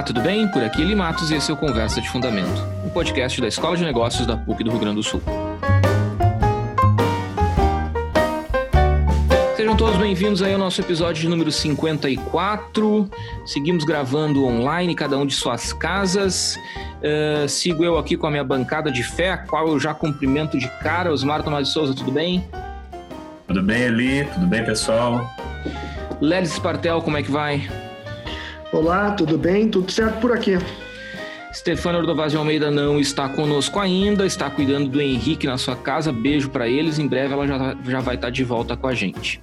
Olá, tudo bem? Por aqui Eli Matos e esse é o Conversa de Fundamento, um podcast da Escola de Negócios da PUC do Rio Grande do Sul. Sejam todos bem-vindos aí ao nosso episódio de número 54. Seguimos gravando online, cada um de suas casas. Uh, sigo eu aqui com a minha bancada de fé, a qual eu já cumprimento de cara. Osmar Tomás de Souza, tudo bem? Tudo bem, Eli? Tudo bem, pessoal? Lelis Spartel, como é que vai? Olá, tudo bem? Tudo certo por aqui. Stefano Ordovaz de Almeida não está conosco ainda, está cuidando do Henrique na sua casa. Beijo para eles. Em breve ela já, já vai estar de volta com a gente.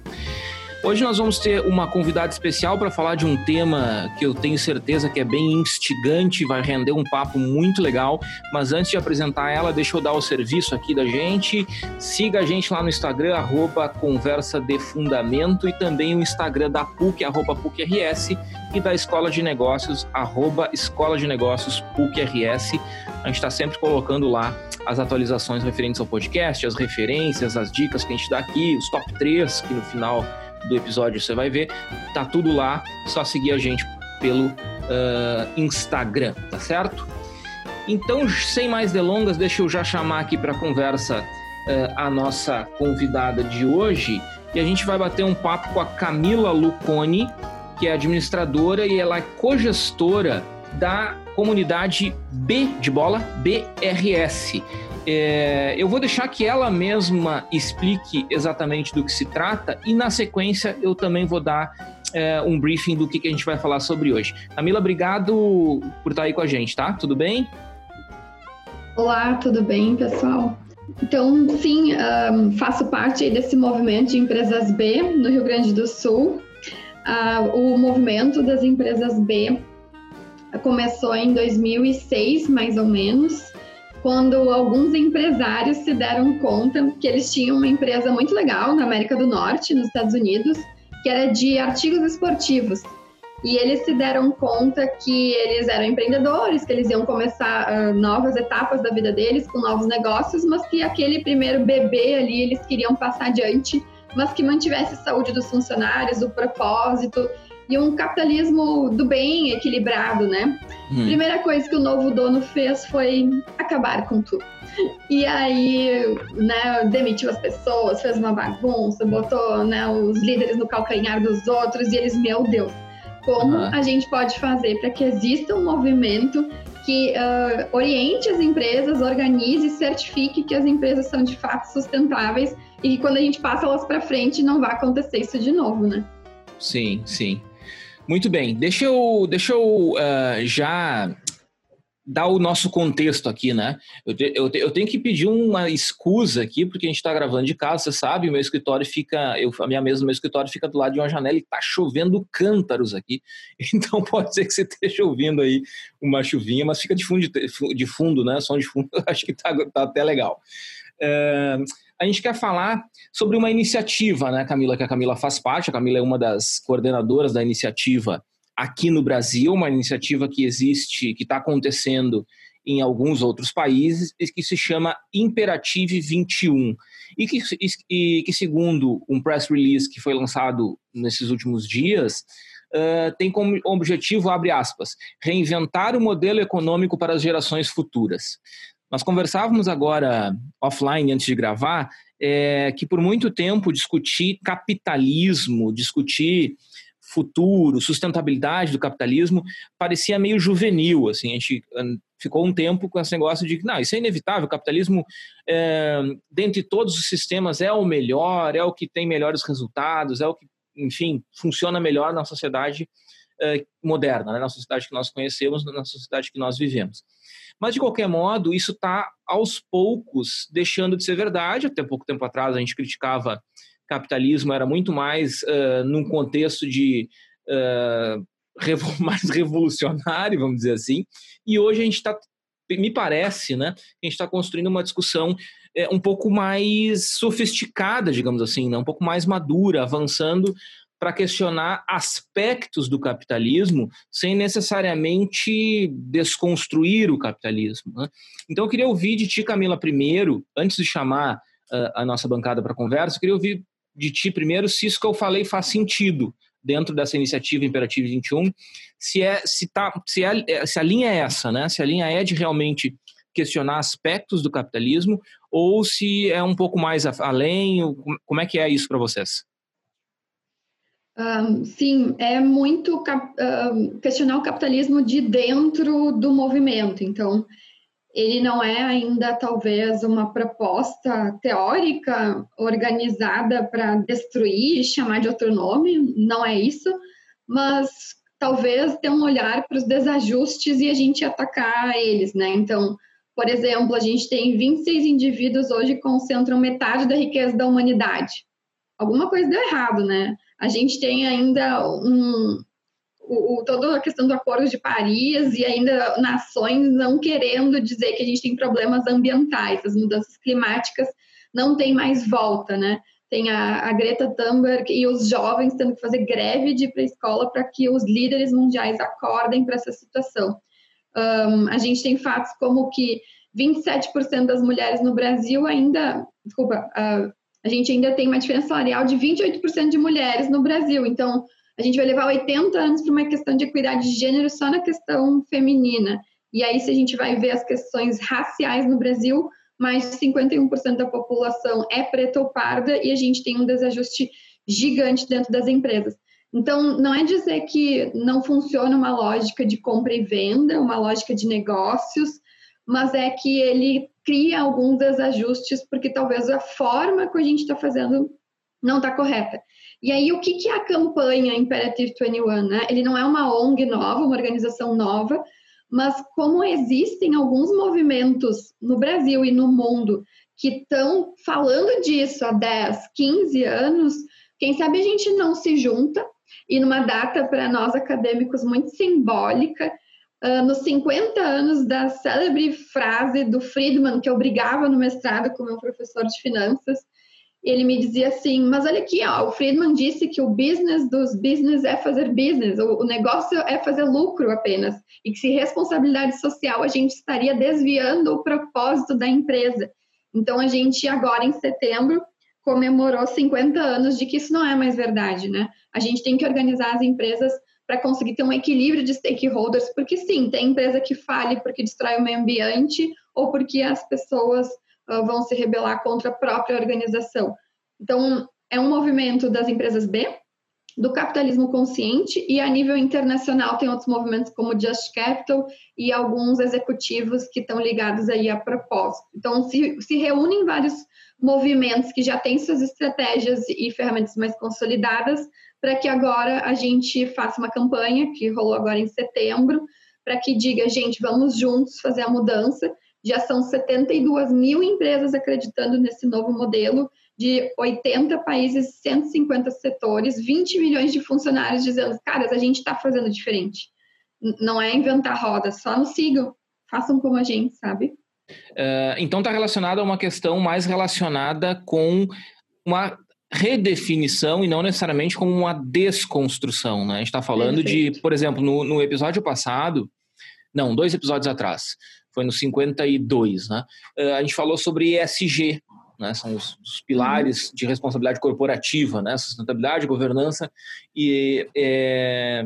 Hoje nós vamos ter uma convidada especial para falar de um tema que eu tenho certeza que é bem instigante, vai render um papo muito legal. Mas antes de apresentar ela, deixa eu dar o serviço aqui da gente. Siga a gente lá no Instagram, arroba Conversa de Fundamento, e também o Instagram da PUC, arroba PUCRS, e da Escola de Negócios, arroba Escola de Negócios PUCRS. A gente está sempre colocando lá as atualizações referentes ao podcast, as referências, as dicas que a gente dá aqui, os top 3 que no final do episódio você vai ver. Tá tudo lá, só seguir a gente pelo uh, Instagram, tá certo? Então, sem mais delongas, deixa eu já chamar aqui para conversa uh, a nossa convidada de hoje e a gente vai bater um papo com a Camila Luconi, que é administradora e ela é cogestora da comunidade B de bola, BRS. É, eu vou deixar que ela mesma explique exatamente do que se trata e na sequência eu também vou dar é, um briefing do que, que a gente vai falar sobre hoje. Camila, obrigado por estar aí com a gente, tá? Tudo bem? Olá, tudo bem, pessoal? Então, sim, um, faço parte desse movimento de empresas B no Rio Grande do Sul. Uh, o movimento das empresas B começou em 2006, mais ou menos, quando alguns empresários se deram conta que eles tinham uma empresa muito legal na América do Norte, nos Estados Unidos, que era de artigos esportivos. E eles se deram conta que eles eram empreendedores, que eles iam começar uh, novas etapas da vida deles com novos negócios, mas que aquele primeiro bebê ali eles queriam passar adiante, mas que mantivesse a saúde dos funcionários, o propósito e um capitalismo do bem equilibrado, né? Hum. Primeira coisa que o novo dono fez foi acabar com tudo. E aí, né, demitiu as pessoas, fez uma bagunça, botou né, os líderes no calcanhar dos outros e eles, meu Deus, como uhum. a gente pode fazer para que exista um movimento que uh, oriente as empresas, organize e certifique que as empresas são de fato sustentáveis e que quando a gente passa elas para frente não vai acontecer isso de novo, né? Sim, sim. Muito bem, deixa eu, deixa eu uh, já dar o nosso contexto aqui, né? Eu, te, eu, te, eu, tenho que pedir uma excusa aqui, porque a gente está gravando de casa, você sabe, meu escritório fica, eu, a minha mesa do meu escritório fica do lado de uma janela e está chovendo cântaros aqui, então pode ser que você esteja ouvindo aí uma chuvinha, mas fica de fundo, de, de fundo né? Som de fundo, acho que está tá até legal. Uh, a gente quer falar sobre uma iniciativa, né, Camila, que a Camila faz parte. A Camila é uma das coordenadoras da iniciativa aqui no Brasil, uma iniciativa que existe, que está acontecendo em alguns outros países, e que se chama Imperative 21. E que, e que, segundo um press release que foi lançado nesses últimos dias, uh, tem como objetivo, abre aspas, reinventar o modelo econômico para as gerações futuras. Nós conversávamos agora offline antes de gravar é, que por muito tempo discutir capitalismo, discutir futuro, sustentabilidade do capitalismo parecia meio juvenil, assim, a gente ficou um tempo com esse negócio de que, não, isso é inevitável, o capitalismo, é, dentre todos os sistemas, é o melhor, é o que tem melhores resultados, é o que, enfim, funciona melhor na sociedade é, moderna, né, na sociedade que nós conhecemos, na sociedade que nós vivemos. Mas, de qualquer modo, isso está aos poucos deixando de ser verdade. Até pouco tempo atrás a gente criticava capitalismo, era muito mais uh, num contexto de uh, mais revolucionário, vamos dizer assim. E hoje a gente está, me parece, né, a gente está construindo uma discussão é, um pouco mais sofisticada, digamos assim, né, um pouco mais madura, avançando para questionar aspectos do capitalismo sem necessariamente desconstruir o capitalismo. Né? Então, eu queria ouvir de ti, Camila, primeiro, antes de chamar uh, a nossa bancada para conversa, eu queria ouvir de ti primeiro se isso que eu falei faz sentido dentro dessa iniciativa Imperativa 21, se, é, se, tá, se, é, se a linha é essa, né? se a linha é de realmente questionar aspectos do capitalismo ou se é um pouco mais além, como é que é isso para vocês? Sim, é muito um, questionar o capitalismo de dentro do movimento. Então, ele não é ainda talvez uma proposta teórica organizada para destruir, chamar de outro nome, não é isso, mas talvez ter um olhar para os desajustes e a gente atacar eles, né? Então, por exemplo, a gente tem 26 indivíduos hoje que concentram metade da riqueza da humanidade. Alguma coisa deu errado, né? A gente tem ainda um, o, o, toda a questão do Acordo de Paris e ainda nações não querendo dizer que a gente tem problemas ambientais, as mudanças climáticas não tem mais volta, né? Tem a, a Greta Thunberg e os jovens tendo que fazer greve de ir para a escola para que os líderes mundiais acordem para essa situação. Um, a gente tem fatos como que 27% das mulheres no Brasil ainda, desculpa, uh, a gente ainda tem uma diferença salarial de 28% de mulheres no Brasil. Então, a gente vai levar 80 anos para uma questão de equidade de gênero só na questão feminina. E aí, se a gente vai ver as questões raciais no Brasil, mais de 51% da população é preta ou parda e a gente tem um desajuste gigante dentro das empresas. Então, não é dizer que não funciona uma lógica de compra e venda, uma lógica de negócios, mas é que ele cria alguns desajustes, porque talvez a forma que a gente está fazendo não está correta. E aí, o que, que é a campanha Imperative 21? Né? Ele não é uma ONG nova, uma organização nova, mas como existem alguns movimentos no Brasil e no mundo que estão falando disso há 10, 15 anos, quem sabe a gente não se junta e numa data para nós acadêmicos muito simbólica, uh, nos 50 anos da célebre frase do Friedman, que eu brigava no mestrado com meu professor de finanças, ele me dizia assim, mas olha aqui, ó, o Friedman disse que o business dos business é fazer business, o, o negócio é fazer lucro apenas, e que se responsabilidade social a gente estaria desviando o propósito da empresa. Então a gente agora em setembro comemorou 50 anos de que isso não é mais verdade, né? A gente tem que organizar as empresas para conseguir ter um equilíbrio de stakeholders, porque sim, tem empresa que fale porque destrói o meio ambiente ou porque as pessoas uh, vão se rebelar contra a própria organização. Então, é um movimento das empresas B, do capitalismo consciente e a nível internacional tem outros movimentos como Just Capital e alguns executivos que estão ligados aí a propósito. Então, se, se reúnem vários movimentos que já têm suas estratégias e ferramentas mais consolidadas para que agora a gente faça uma campanha que rolou agora em setembro para que diga, gente, vamos juntos fazer a mudança. Já são 72 mil empresas acreditando nesse novo modelo de 80 países, 150 setores, 20 milhões de funcionários dizendo, caras, a gente está fazendo diferente. Não é inventar roda, só nos sigam, façam como a gente, sabe? Uh, então está relacionado a uma questão mais relacionada com uma redefinição e não necessariamente como uma desconstrução, né? A gente está falando de, por exemplo, no, no episódio passado, não, dois episódios atrás, foi no 52, né? Uh, a gente falou sobre ESG, né? São os, os pilares uhum. de responsabilidade corporativa, né? Sustentabilidade, governança e é,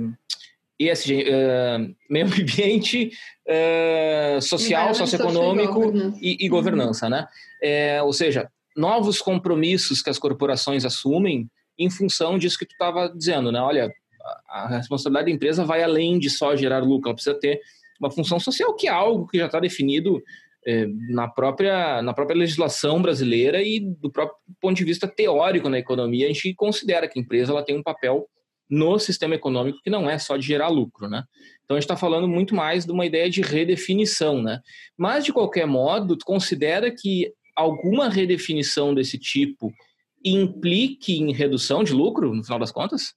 ESG, uh, meio ambiente, uh, social, socioeconômico e, e, governança, uhum. né? É, ou seja, novos compromissos que as corporações assumem em função disso que tu estava dizendo, né? Olha, a responsabilidade da empresa vai além de só gerar lucro, ela precisa ter uma função social que é algo que já está definido é, na, própria, na própria legislação brasileira e do próprio ponto de vista teórico na economia, a gente considera que a empresa ela tem um papel no sistema econômico que não é só de gerar lucro, né? Então a gente está falando muito mais de uma ideia de redefinição, né? Mas de qualquer modo, tu considera que alguma redefinição desse tipo implique em redução de lucro, no final das contas?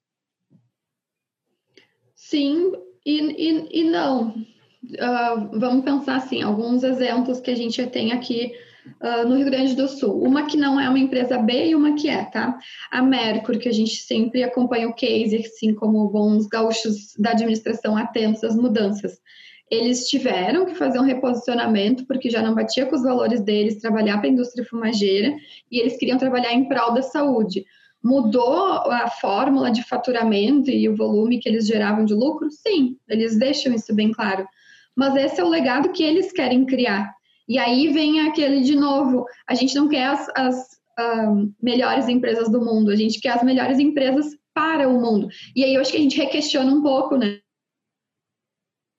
Sim e, e, e não uh, vamos pensar assim, alguns exemplos que a gente tem aqui uh, no Rio Grande do Sul. Uma que não é uma empresa B e uma que é, tá? A Mercury, que a gente sempre acompanha o case, assim como bons gaúchos da administração atentos às mudanças. Eles tiveram que fazer um reposicionamento porque já não batia com os valores deles trabalhar para a indústria fumageira e eles queriam trabalhar em prol da saúde. Mudou a fórmula de faturamento e o volume que eles geravam de lucro? Sim, eles deixam isso bem claro. Mas esse é o legado que eles querem criar. E aí vem aquele de novo: a gente não quer as, as uh, melhores empresas do mundo, a gente quer as melhores empresas para o mundo. E aí eu acho que a gente requestiona um pouco, né?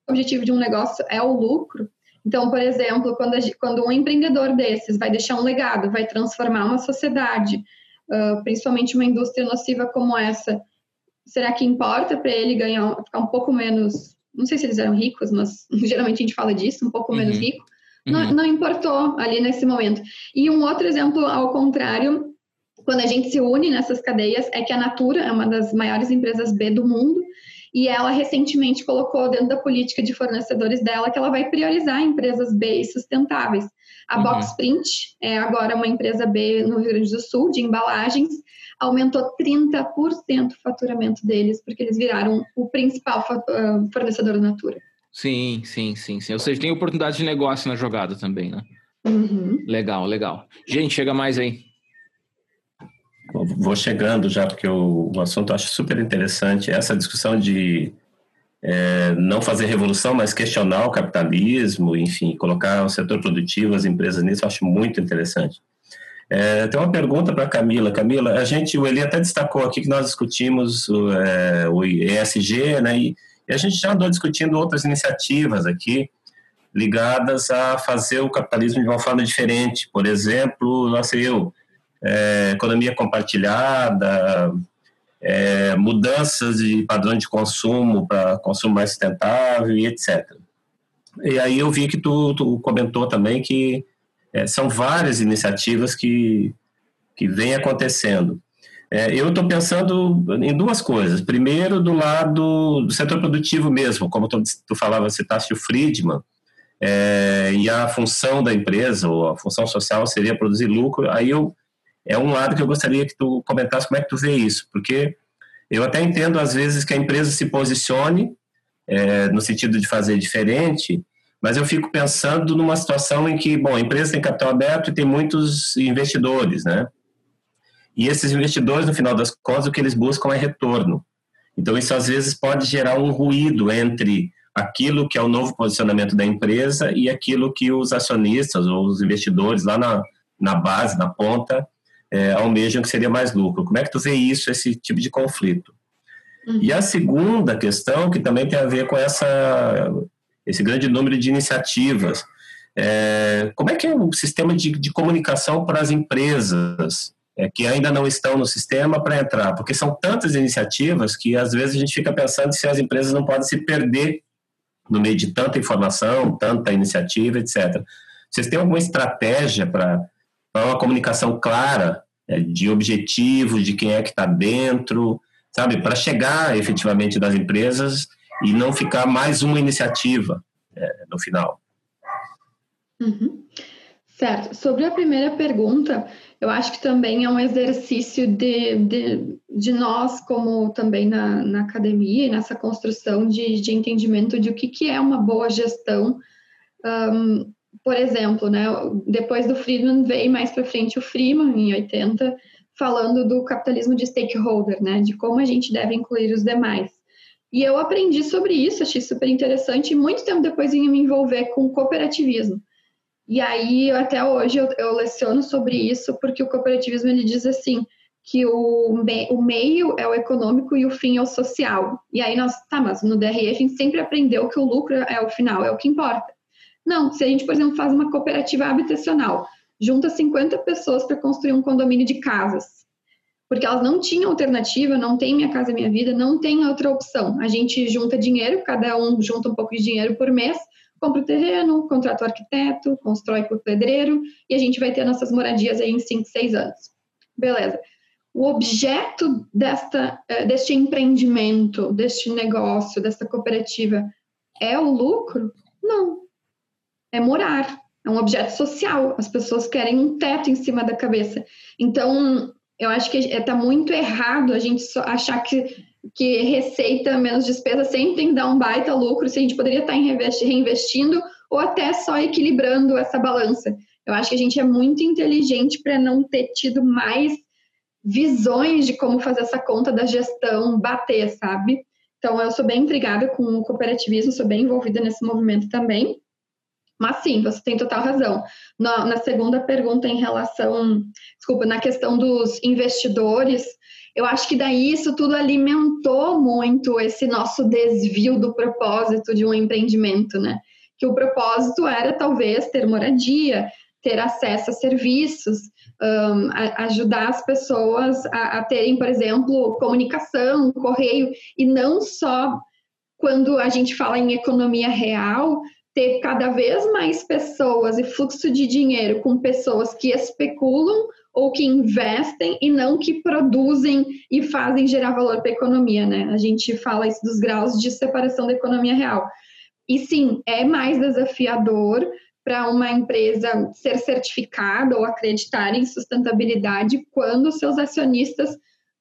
Objetivo de um negócio é o lucro. Então, por exemplo, quando, gente, quando um empreendedor desses vai deixar um legado, vai transformar uma sociedade, uh, principalmente uma indústria nociva como essa, será que importa para ele ganhar, ficar um pouco menos, não sei se eles eram ricos, mas geralmente a gente fala disso, um pouco uhum. menos rico, não, uhum. não importou ali nesse momento. E um outro exemplo ao contrário, quando a gente se une nessas cadeias, é que a Natura é uma das maiores empresas B do mundo e ela recentemente colocou dentro da política de fornecedores dela que ela vai priorizar empresas B e sustentáveis. A uhum. Boxprint é agora uma empresa B no Rio Grande do Sul de embalagens, aumentou 30% o faturamento deles porque eles viraram o principal ah, fornecedor da Natura. Sim, sim, sim, sim. Ou seja, tem oportunidade de negócio na jogada também, né? Uhum. Legal, legal. Gente, chega mais aí. Vou chegando já, porque o, o assunto eu acho super interessante. Essa discussão de é, não fazer revolução, mas questionar o capitalismo, enfim, colocar o setor produtivo, as empresas nisso, eu acho muito interessante. É, tem uma pergunta para Camila. Camila, a gente, o Eli até destacou aqui que nós discutimos o, é, o ESG, né? E, e a gente já andou discutindo outras iniciativas aqui ligadas a fazer o capitalismo de uma forma diferente. Por exemplo, não sei eu, é, economia compartilhada, é, mudanças de padrão de consumo para consumo mais sustentável e etc. E aí eu vi que tu, tu comentou também que é, são várias iniciativas que, que vêm acontecendo. É, eu estou pensando em duas coisas. Primeiro, do lado do setor produtivo mesmo, como tu, tu falava, citaste o Friedman, é, e a função da empresa, ou a função social seria produzir lucro. Aí eu, é um lado que eu gostaria que tu comentasse como é que tu vê isso, porque eu até entendo às vezes que a empresa se posicione é, no sentido de fazer diferente, mas eu fico pensando numa situação em que, bom, a empresa tem capital aberto e tem muitos investidores, né? E esses investidores, no final das contas, o que eles buscam é retorno. Então, isso às vezes pode gerar um ruído entre aquilo que é o novo posicionamento da empresa e aquilo que os acionistas ou os investidores lá na, na base, na ponta, é, almejam que seria mais lucro. Como é que tu vê isso, esse tipo de conflito? Uhum. E a segunda questão, que também tem a ver com essa, esse grande número de iniciativas, é, como é que é o sistema de, de comunicação para as empresas? é, que ainda não estão no sistema para entrar, porque são tantas iniciativas que às vezes a gente fica pensando se as empresas não podem se perder no meio de tanta informação, tanta iniciativa, etc. Vocês têm alguma estratégia para uma comunicação clara é, de objetivos, de quem é que está dentro, sabe, para chegar efetivamente das empresas e não ficar mais uma iniciativa é, no final? Uhum. Certo. Sobre a primeira pergunta, eu acho que também é um exercício de, de, de nós, como também na, na academia, nessa construção de, de entendimento de o que, que é uma boa gestão. Um, por exemplo, né, depois do Friedman veio mais para frente o Freeman, em 80, falando do capitalismo de stakeholder, né, de como a gente deve incluir os demais. E eu aprendi sobre isso, achei super interessante, e muito tempo depois vim me envolver com cooperativismo. E aí, até hoje, eu, eu leciono sobre isso, porque o cooperativismo ele diz assim, que o, me, o meio é o econômico e o fim é o social. E aí nós, tá, mas no DRE a gente sempre aprendeu que o lucro é o final, é o que importa. Não, se a gente, por exemplo, faz uma cooperativa habitacional, junta 50 pessoas para construir um condomínio de casas, porque elas não tinham alternativa, não tem Minha Casa Minha Vida, não tem outra opção. A gente junta dinheiro, cada um junta um pouco de dinheiro por mês, compra o terreno, contrata o arquiteto, constrói com o pedreiro e a gente vai ter nossas moradias aí em 5, 6 anos. Beleza. O objeto desta, eh, deste empreendimento, deste negócio, desta cooperativa é o lucro? Não. É morar. É um objeto social. As pessoas querem um teto em cima da cabeça. Então, eu acho que está muito errado a gente achar que que receita menos despesa sempre dá um baita lucro, se a gente poderia estar reinvestindo ou até só equilibrando essa balança. Eu acho que a gente é muito inteligente para não ter tido mais visões de como fazer essa conta da gestão bater, sabe? Então, eu sou bem intrigada com o cooperativismo, sou bem envolvida nesse movimento também. Mas sim, você tem total razão. Na, na, segunda pergunta, em relação, desculpa, na questão dos investidores, eu acho que daí isso tudo alimentou muito esse nosso desvio do propósito de um empreendimento, né? Que o propósito era talvez ter moradia, ter acesso a serviços, um, a, ajudar as pessoas a, a terem, por exemplo, comunicação, correio, e não só quando a gente fala em economia real, ter cada vez mais pessoas e fluxo de dinheiro com pessoas que especulam ou que investem e não que produzem e fazem gerar valor para a economia, né? A gente fala isso dos graus de separação da economia real. E sim, é mais desafiador para uma empresa ser certificada ou acreditar em sustentabilidade quando seus acionistas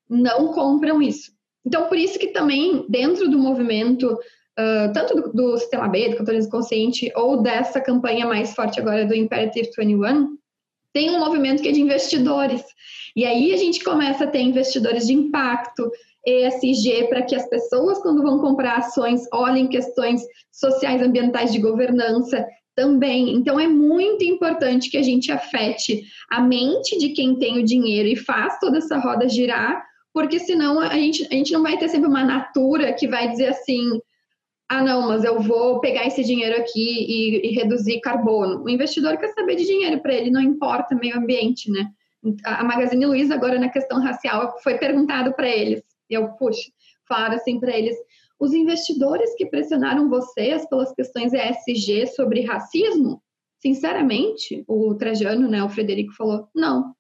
não compram isso. Então, por isso que também, dentro do movimento uh, tanto do, do, sistema B, do capitalismo consciente, ou dessa campanha mais forte agora do Imperative 21, tem um movimento que é de investidores. E aí a gente começa a ter investidores de impacto, ESG, para que as pessoas, quando vão comprar ações, olhem questões sociais, ambientais, de governança também. Então, é muito importante que a gente afete a mente de quem tem o dinheiro e faz toda essa roda girar, porque senão a gente, a gente não vai ter sempre uma natura que vai dizer assim: ah, não, mas eu vou pegar esse dinheiro aqui e, e reduzir carbono. O investidor quer saber de dinheiro para ele, não importa meio ambiente, né? A Magazine Luiza, agora na questão racial, foi perguntado para eles, eu, puxa, falaram assim para eles: os investidores que pressionaram vocês pelas questões ESG sobre racismo, sinceramente, o Trajano, né, o Frederico falou: não.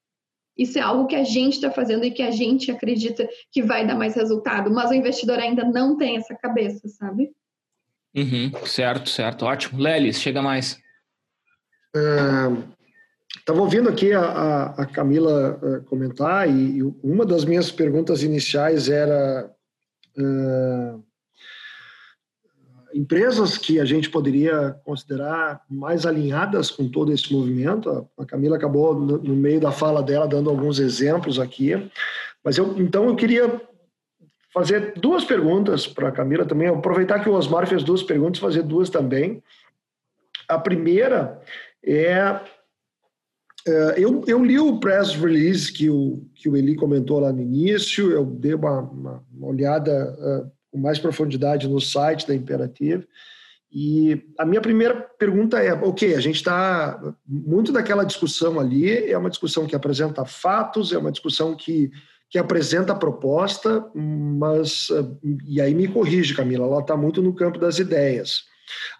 Isso é algo que a gente está fazendo e que a gente acredita que vai dar mais resultado, mas o investidor ainda não tem essa cabeça, sabe? Uhum, certo, certo. Ótimo. Lelis, chega mais. Estava é, ouvindo aqui a, a Camila uh, comentar e, e, uma das minhas perguntas iniciais era uh, empresas que a gente poderia considerar mais alinhadas com todo esse movimento. A, a Camila acabou no, no, meio da fala dela dando alguns exemplos aqui, mas eu então eu queria fazer duas perguntas para a Camila também, aproveitar que o Osmar fez duas perguntas, fazer duas também. A primeira é, é eu, eu, li o press release que o, que o Eli comentou lá no início, eu dei uma, uma, uma olhada uh, com mais profundidade no site da Imperative, e a minha primeira pergunta é, ok, a gente está muito daquela discussão ali, é uma discussão que apresenta fatos, é uma discussão que que apresenta a proposta, mas, e aí me corrige, Camila, ela está muito no campo das ideias.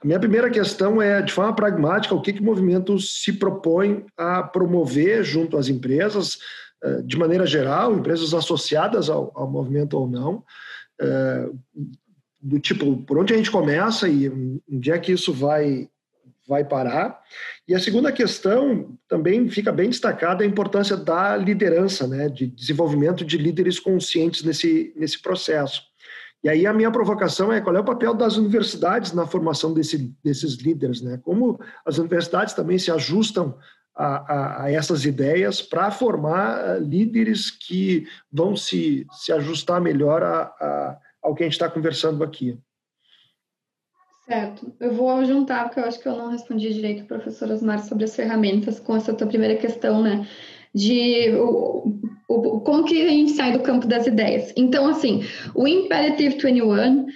A minha primeira questão é, de forma pragmática, o que, que o movimento se propõe a promover junto às empresas, eh, de maneira geral, empresas associadas ao, ao movimento ou não, eh, do tipo, por onde a gente começa e onde é que isso vai vai parar. E a segunda questão também fica bem destacada a importância da liderança, né, de desenvolvimento de líderes conscientes nesse, nesse processo. E aí a minha provocação é qual é o papel das universidades na formação desse, desses líderes, né? Como as universidades também se ajustam a, a, a essas ideias para formar eh, líderes que vão se, se ajustar melhor a, a ao que a gente está conversando aqui. Certo. Eu vou juntar, porque eu acho que eu não respondi direito, professor Osmar, sobre as ferramentas com essa tua primeira questão, né? De o, o, como que a gente sai do campo das ideias. Então, assim, o Imperative 21, uh,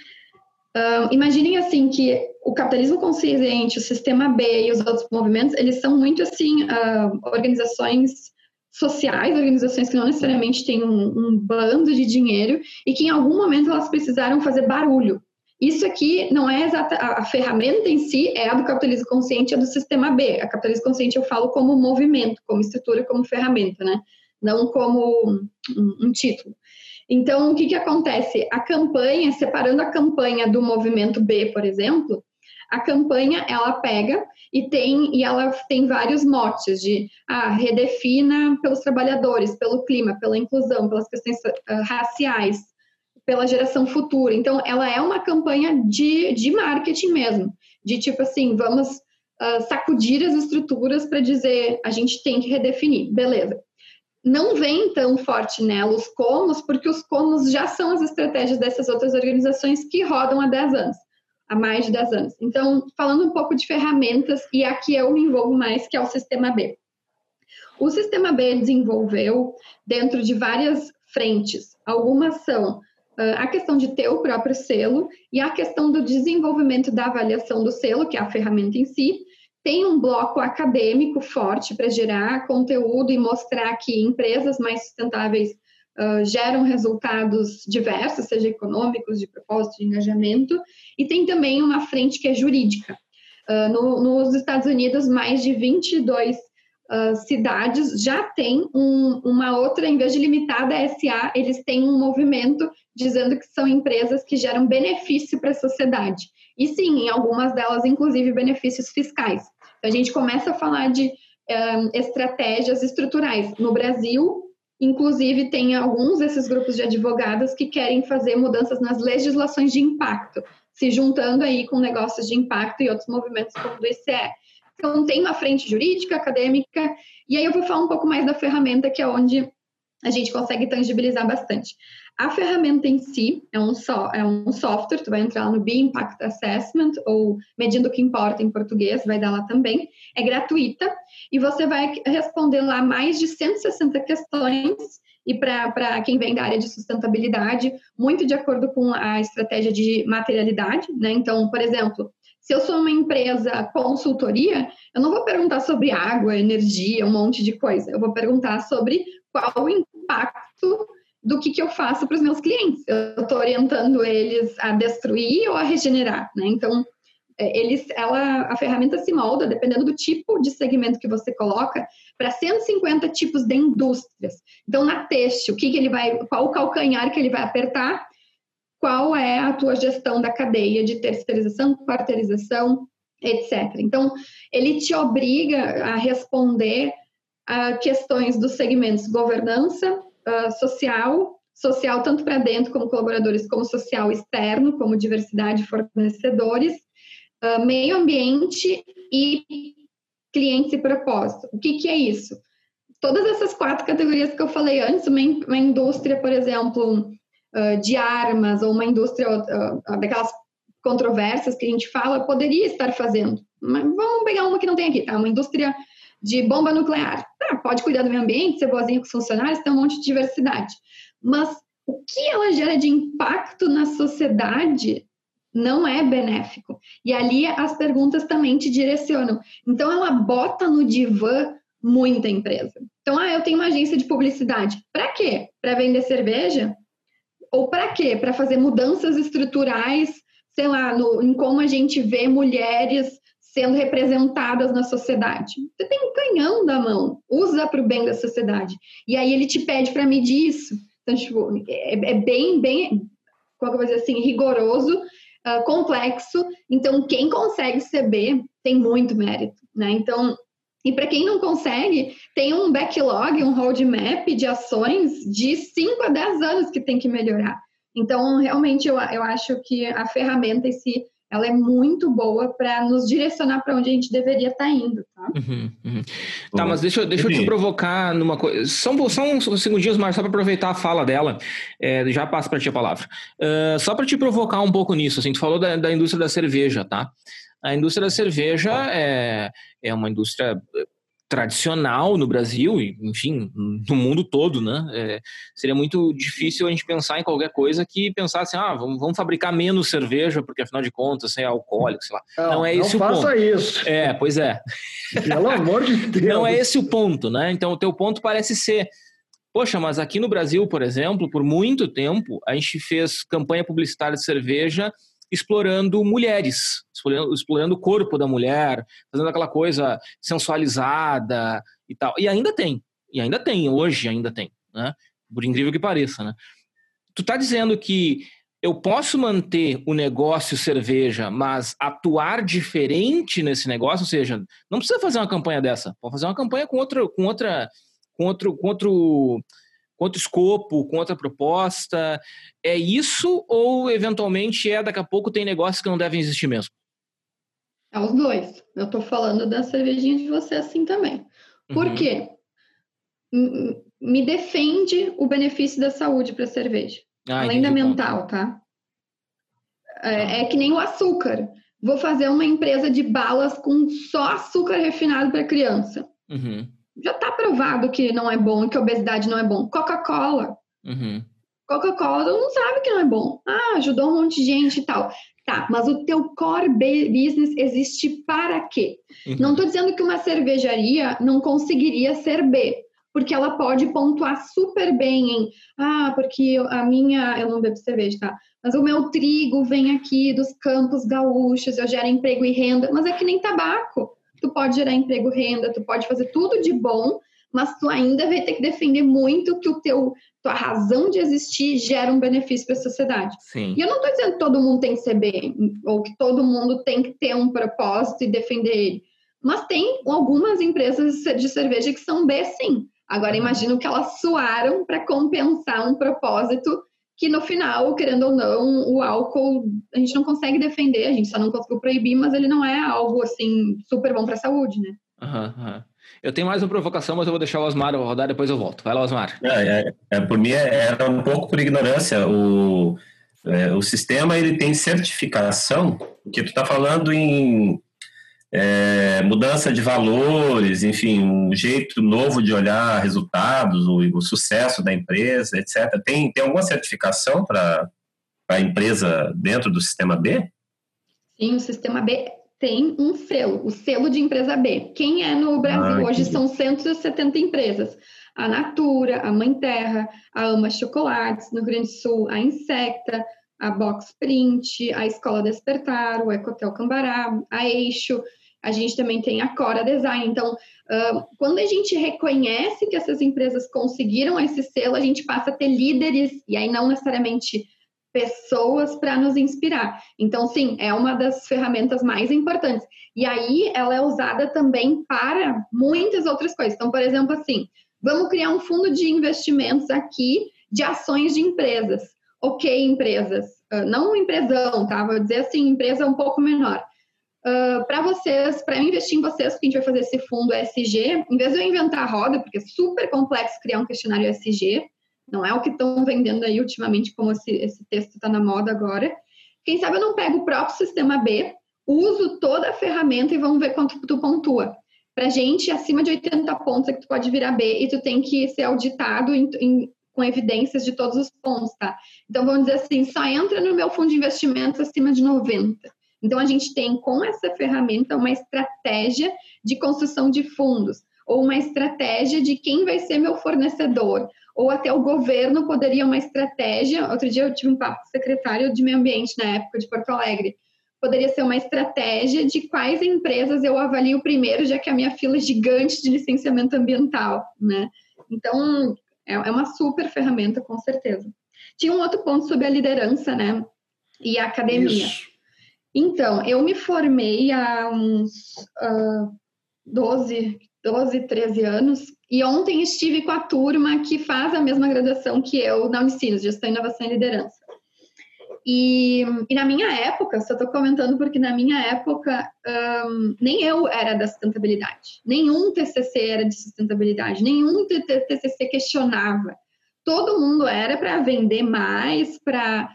imaginem assim que o capitalismo consciente, o sistema B e os outros movimentos, eles são muito assim, uh, organizações sociais, organizações que não necessariamente têm um, um bando de dinheiro e que em algum momento elas precisaram fazer barulho isso aqui não é exata a, ferramenta em si é a do capitalismo consciente, é do sistema B. A capitalismo consciente eu falo como movimento, como estrutura, como ferramenta, né? Não como um, um título. Então, o que, que acontece? A campanha, separando a campanha do movimento B, por exemplo, a campanha ela pega e tem e ela tem vários motes de ah, redefina pelos trabalhadores, pelo clima, pela inclusão, pelas questões uh, raciais, pela geração futura. Então, ela é uma campanha de, de marketing mesmo, de tipo assim, vamos uh, sacudir as estruturas para dizer a gente tem que redefinir, beleza. não vem tão forte nela os comos, porque os comos já são as estratégias dessas outras organizações que rodam há 10 anos, há mais de 10 anos. Então, falando um pouco de ferramentas, e aqui eu me envolvo mais, que é o Sistema B. O Sistema B desenvolveu dentro de várias frentes. Algumas são a questão de ter o próprio selo e a questão do desenvolvimento da avaliação do selo, que é a ferramenta em si, tem um bloco acadêmico forte para gerar conteúdo e mostrar que empresas mais sustentáveis uh, geram resultados diversos, seja econômicos, de propósito, de engajamento, e tem também uma frente que é jurídica. Uh, no, nos Estados Unidos, mais de 22 uh, cidades já têm um, uma outra, em vez de limitada a SA, eles têm um movimento dizendo que são empresas que geram benefício para a sociedade. E sim, em algumas delas, inclusive, benefícios fiscais. Então, a gente começa a falar de um, estratégias estruturais. No Brasil, inclusive, tem alguns desses grupos de advogados que querem fazer mudanças nas legislações de impacto, se juntando aí com negócios de impacto e outros movimentos como o do ICE. Então, tem uma frente jurídica, acadêmica, e aí eu vou falar um pouco mais da ferramenta, que é onde a gente consegue tangibilizar bastante. A ferramenta em si é um, so, é um software, tu vai entrar no Be Impact Assessment, ou Medindo o que Importa em português, vai dar lá também. É gratuita e você vai responder lá mais de 160 questões e para quem vem da área de sustentabilidade, muito de acordo com a estratégia de materialidade, né? Então, por exemplo, se eu sou uma empresa consultoria, eu não vou perguntar sobre água, energia, um monte de coisa. Eu vou perguntar sobre qual o impacto do que, que eu faço para os meus clientes. Eu estou orientando eles a destruir ou a regenerar, né? Então, é, eles, ela, a ferramenta se molda, dependendo do tipo de segmento que você coloca, para 150 tipos de indústrias. Então, na teste, o que, que ele vai, qual o calcanhar que ele vai apertar, qual é a tua gestão da cadeia de terceirização, quarteirização, etc. Então, ele te obriga a responder a questões dos segmentos governança, uh, social, social tanto para dentro como colaboradores, como social externo, como diversidade de fornecedores, uh, meio ambiente e clientes e propósito. O que, que é isso? Todas essas quatro categorias que eu falei antes, uma indústria, por exemplo, uh, de armas, ou uma indústria daquelas controvérsias que a gente fala, poderia estar fazendo. Mas vamos pegar uma que não tem aqui, tá? Uma indústria de bomba nuclear. Ah, pode cuidar do meio ambiente, ser boazinha com os funcionários, tem um monte de diversidade. Mas o que ela gera de impacto na sociedade não é benéfico. E ali as perguntas também te direcionam. Então ela bota no divã muita empresa. Então, ah, eu tenho uma agência de publicidade. Para quê? Para vender cerveja? Ou para quê? Para fazer mudanças estruturais, sei lá, no, em como a gente vê mulheres sendo representadas na sociedade. Você tem um canhão da mão, usa para o bem da sociedade. E aí ele te pede para medir isso. Então, tipo, é, é, bem, bem, como eu vou dizer assim, rigoroso, uh, complexo. Então, quem consegue ser B tem muito mérito, né? Então, e para quem não consegue, tem um backlog, um roadmap de ações de 5 a 10 anos que tem que melhorar. Então, realmente, eu, eu acho que a ferramenta em si ela é muito boa para nos direcionar para onde a gente deveria estar tá indo, tá? Uhum, uhum. Tá, mas deixa, deixa eu te provocar numa coisa. São, são uns segundinhos, mas só para aproveitar a fala dela, é, já passo para ti a palavra. Uh, só para te provocar um pouco nisso, assim, tu falou da, da indústria da cerveja, tá? A indústria da cerveja é, é uma indústria tradicional no Brasil e, enfim, no mundo todo, né? É, seria muito difícil a gente pensar em qualquer coisa que pensasse, ah, vamos, vamos fabricar menos cerveja, porque afinal de contas é alcoólico, sei lá. Não, não é esse não o ponto. Não faça isso. É, pois é. Pelo amor de Deus. Não é esse o ponto, né? Então o teu ponto parece ser Poxa, mas aqui no Brasil, por exemplo, por muito tempo, a gente fez campanha publicitária de cerveja explorando mulheres, explorando, explorando o corpo da mulher, fazendo aquela coisa sensualizada e tal. E ainda tem, e ainda tem, hoje ainda tem, né? Por incrível que pareça, né? Tu tá dizendo que eu posso manter o negócio cerveja, mas atuar diferente nesse negócio, ou seja, não precisa fazer uma campanha dessa, pode fazer uma campanha com outra, com outra, com outro, com outro outro escopo, com outra proposta. É isso ou eventualmente é daqui a pouco tem negócios que não devem existir mesmo? É os dois. Eu estou falando da cervejinha de você assim também. Por uhum. quê? Me defende o benefício da saúde para a cerveja. Ah, além da mental, tá? É, é, que nem o açúcar. Vou fazer uma empresa de balas com só açúcar refinado para criança. Uhum. Já está provado que não é bom, que obesidade não é bom. Coca-Cola. Uhum. Coca-Cola, mundo sabe que não é bom. Ah, ajudou um monte de gente e tal. Tá, mas o teu core business existe para quê? Uhum. Não estou dizendo que uma cervejaria não conseguiria ser B, porque ela pode pontuar super bem em, ah, porque a minha, eu não bebo cerveja, tá? Mas o meu trigo vem aqui dos campos gaúchos, eu gero emprego e renda, mas é que nem tabaco. Tu pode gerar emprego renda, tu pode fazer tudo de bom, mas tu ainda vai ter que defender muito que o teu tua razão de existir gera um benefício para a sociedade. Sim. E eu não estou dizendo que todo mundo tem que ser bem, ou que todo mundo tem que ter um propósito e defender ele. Mas tem algumas empresas de cerveja que são B, sim. Agora, imagino que elas suaram para compensar um propósito que, no final, querendo ou não, o álcool a gente não consegue defender, a gente só não conseguiu proibir, mas ele não é algo, assim, super bom para a saúde, né? Aham, uhum, uhum. Eu tenho mais uma provocação, mas eu vou deixar o Osmar rodar, depois eu volto. Vai lá, Osmar. É, é, é por mim, é, era um pouco por ignorância. O, é, o sistema ele tem certificação, porque tu está falando em é, mudança de valores, enfim, um jeito novo de olhar resultados, o, o sucesso da empresa, etc. Tem, tem alguma certificação para a empresa dentro do sistema B? Sim, o sistema B tem um selo, o selo de empresa B. Quem é no Brasil? Ah, Hoje são 170 empresas. A Natura, a Mãe Terra, a Ama Chocolates, no Rio Grande do Sul, a Insecta, a Box Print, a Escola Despertar, o Ecotel Cambará, a Eixo, a gente também tem a Cora Design. Então, uh, quando a gente reconhece que essas empresas conseguiram esse selo, a gente passa a ter líderes, e aí não necessariamente pessoas para nos inspirar. Então, sim, é uma das ferramentas mais importantes. E aí, ela é usada também para muitas outras coisas. Então, por exemplo, assim, vamos criar um fundo de investimentos aqui de ações de empresas. Ok, empresas, uh, não empresão, tá? Vou dizer assim, empresa um pouco menor. Uh, para vocês, para investir em vocês, que a gente vai fazer esse fundo SG, em vez de eu inventar a roda, porque é super complexo criar um questionário SG, não é o que estão vendendo aí ultimamente, como esse, esse texto está na moda agora. Quem sabe eu não pego o próprio sistema B, uso toda a ferramenta e vamos ver quanto tu pontua. Para gente, acima de 80 pontos é que tu pode virar B e tu tem que ser auditado em, em, com evidências de todos os pontos, tá? Então, vamos dizer assim, só entra no meu fundo de investimentos acima de 90. Então, a gente tem com essa ferramenta uma estratégia de construção de fundos, ou uma estratégia de quem vai ser meu fornecedor, ou até o governo poderia uma estratégia. Outro dia eu tive um papo com o secretário de Meio Ambiente na época de Porto Alegre. Poderia ser uma estratégia de quais empresas eu avalio primeiro, já que a minha fila é gigante de licenciamento ambiental, né? Então, é, é uma super ferramenta, com certeza. Tinha um outro ponto sobre a liderança, né? E a academia. Isso. Então, eu me formei há uns uh, 12, 12, 13 anos e ontem estive com a turma que faz a mesma graduação que eu na Unicinos, Gestão, Inovação e Liderança. E, e na minha época, só estou comentando porque na minha época um, nem eu era da sustentabilidade, nenhum TCC era de sustentabilidade, nenhum TCC questionava. Todo mundo era para vender mais, para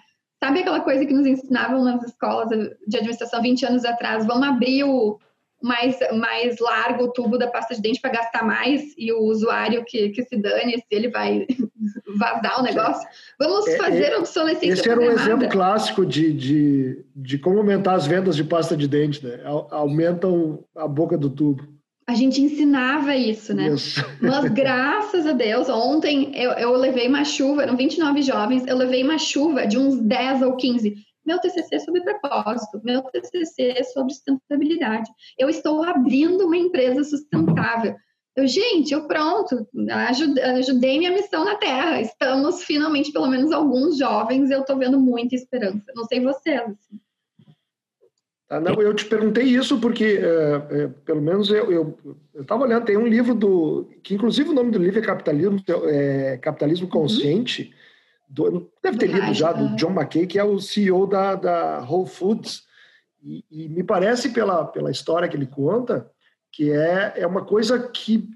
sabe aquela coisa que nos ensinavam nas escolas de administração 20 anos atrás, vamos abrir o, mais, mais largo o tubo da pasta de dente para gastar mais e o usuário que, que se dane se ele vai vazar o negócio. Vamos é, fazer é, obsolescência Esse era um exemplo clássico de, de, de como aumentar as vendas de pasta de dente, né? Aumentam a boca do tubo. A gente ensinava isso, né? Isso. Mas graças a Deus, ontem eu, eu levei uma chuva, eram 29 jovens, eu levei uma chuva de uns 10 ou 15 meu TCC é sobre propósito, meu TCC é sobre sustentabilidade. Eu estou abrindo uma empresa sustentável. Eu, gente, eu pronto, ajudei, ajudei minha missão na Terra. Estamos finalmente, pelo menos alguns jovens, eu estou vendo muita esperança. Não sei vocês. Assim. Ah, não, eu te perguntei isso porque, é, é, pelo menos eu estava olhando, tem um livro do, que inclusive o nome do livro é Capitalismo, é, Capitalismo uhum. Consciente, do, deve ter lido já, do John McKay, que é o CEO da, da Whole Foods. E, e, me parece, pela, pela história que ele conta, que é, é uma coisa que,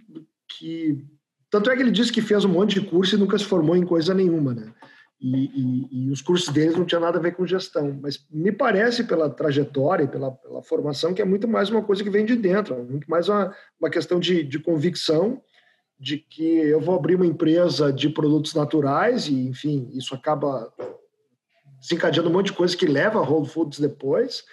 que tanto é que ele disse que fez um monte de curso e nunca se formou em coisa nenhuma, né? E, e, e, os cursos deles não tinham nada a ver com gestão. Mas me parece, pela trajetória, pela, pela formação, que é muito mais uma coisa que vem de dentro, é muito mais uma, uma questão de, de convicção de que eu vou abrir uma empresa de produtos naturais e, enfim, isso acaba desencadeando um monte de coisa que leva a Whole Foods depois,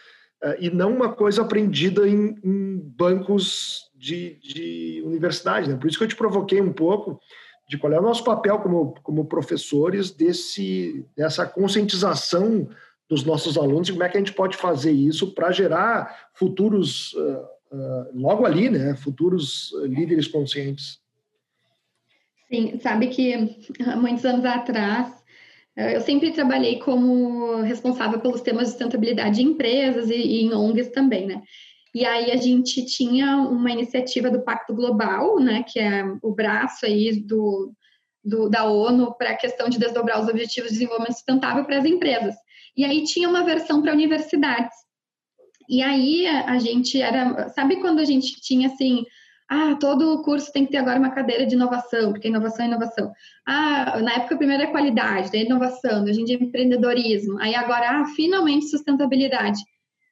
eh, e não uma coisa aprendida em, em bancos de, de universidade. Né? Por isso que eu te provoquei um pouco de qual é o nosso papel como, como professores desse, dessa conscientização dos nossos alunos e como é que a gente pode fazer isso para gerar futuros, uh, uh, logo ali, né, futuros líderes conscientes. Sim, sabe que há muitos anos atrás eu sempre trabalhei como responsável pelos temas de sustentabilidade em empresas e, e em ONGs também, né? E aí a gente tinha uma iniciativa do Pacto Global, né, que é o braço aí do, do da ONU para a questão de desdobrar os objetivos de desenvolvimento sustentável para as empresas. E aí tinha uma versão para universidades. E aí a gente era, sabe quando a gente tinha assim, ah, todo curso tem que ter agora uma cadeira de inovação, porque inovação é inovação. Ah, na época primeiro é qualidade, daí inovação, a gente é empreendedorismo. Aí agora, ah, finalmente sustentabilidade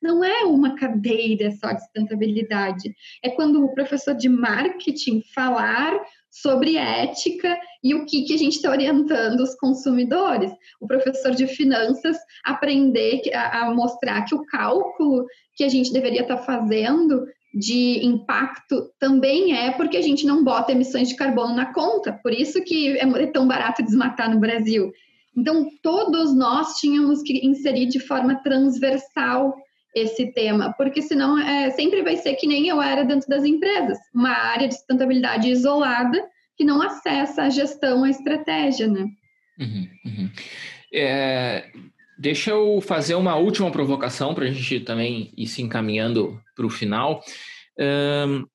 não é uma cadeira só de sustentabilidade. É quando o professor de marketing falar sobre ética e o que, que a gente está orientando os consumidores. O professor de finanças aprender a, a mostrar que o cálculo que a gente deveria estar tá fazendo de impacto também é porque a gente não bota emissões de carbono na conta. Por isso que é tão barato desmatar no Brasil. Então, todos nós tínhamos que inserir de forma transversal esse tema, porque senão é, sempre vai ser que nem eu era dentro das empresas, uma área de sustentabilidade isolada que não acessa a gestão, a estratégia, né? Uhum, uhum. É, deixa eu fazer uma última provocação para a gente também ir se encaminhando para o final. Um,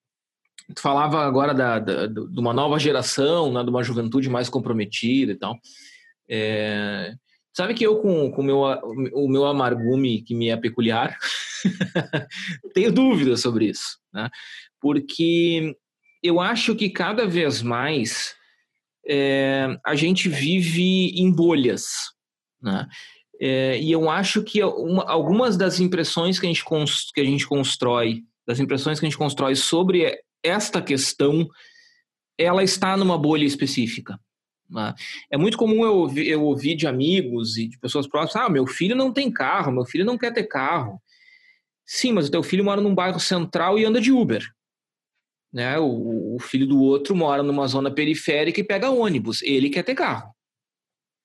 tu falava agora da, da, de uma nova geração, né, de uma juventude mais comprometida e tal. É, Sabe que eu, com, com meu, o meu amargume, que me é peculiar, tenho dúvidas sobre isso, né? Porque eu acho que cada vez mais é, a gente vive em bolhas, né? É, e eu acho que uma, algumas das impressões que a, gente que a gente constrói, das impressões que a gente constrói sobre esta questão, ela está numa bolha específica. Né? É muito comum eu ouvir, eu ouvir de amigos e de pessoas próximas: ah, meu filho não tem carro, meu filho não quer ter carro. Sim, mas o teu filho mora num bairro central e anda de Uber. Né? O, o filho do outro mora numa zona periférica e pega ônibus. Ele quer ter carro.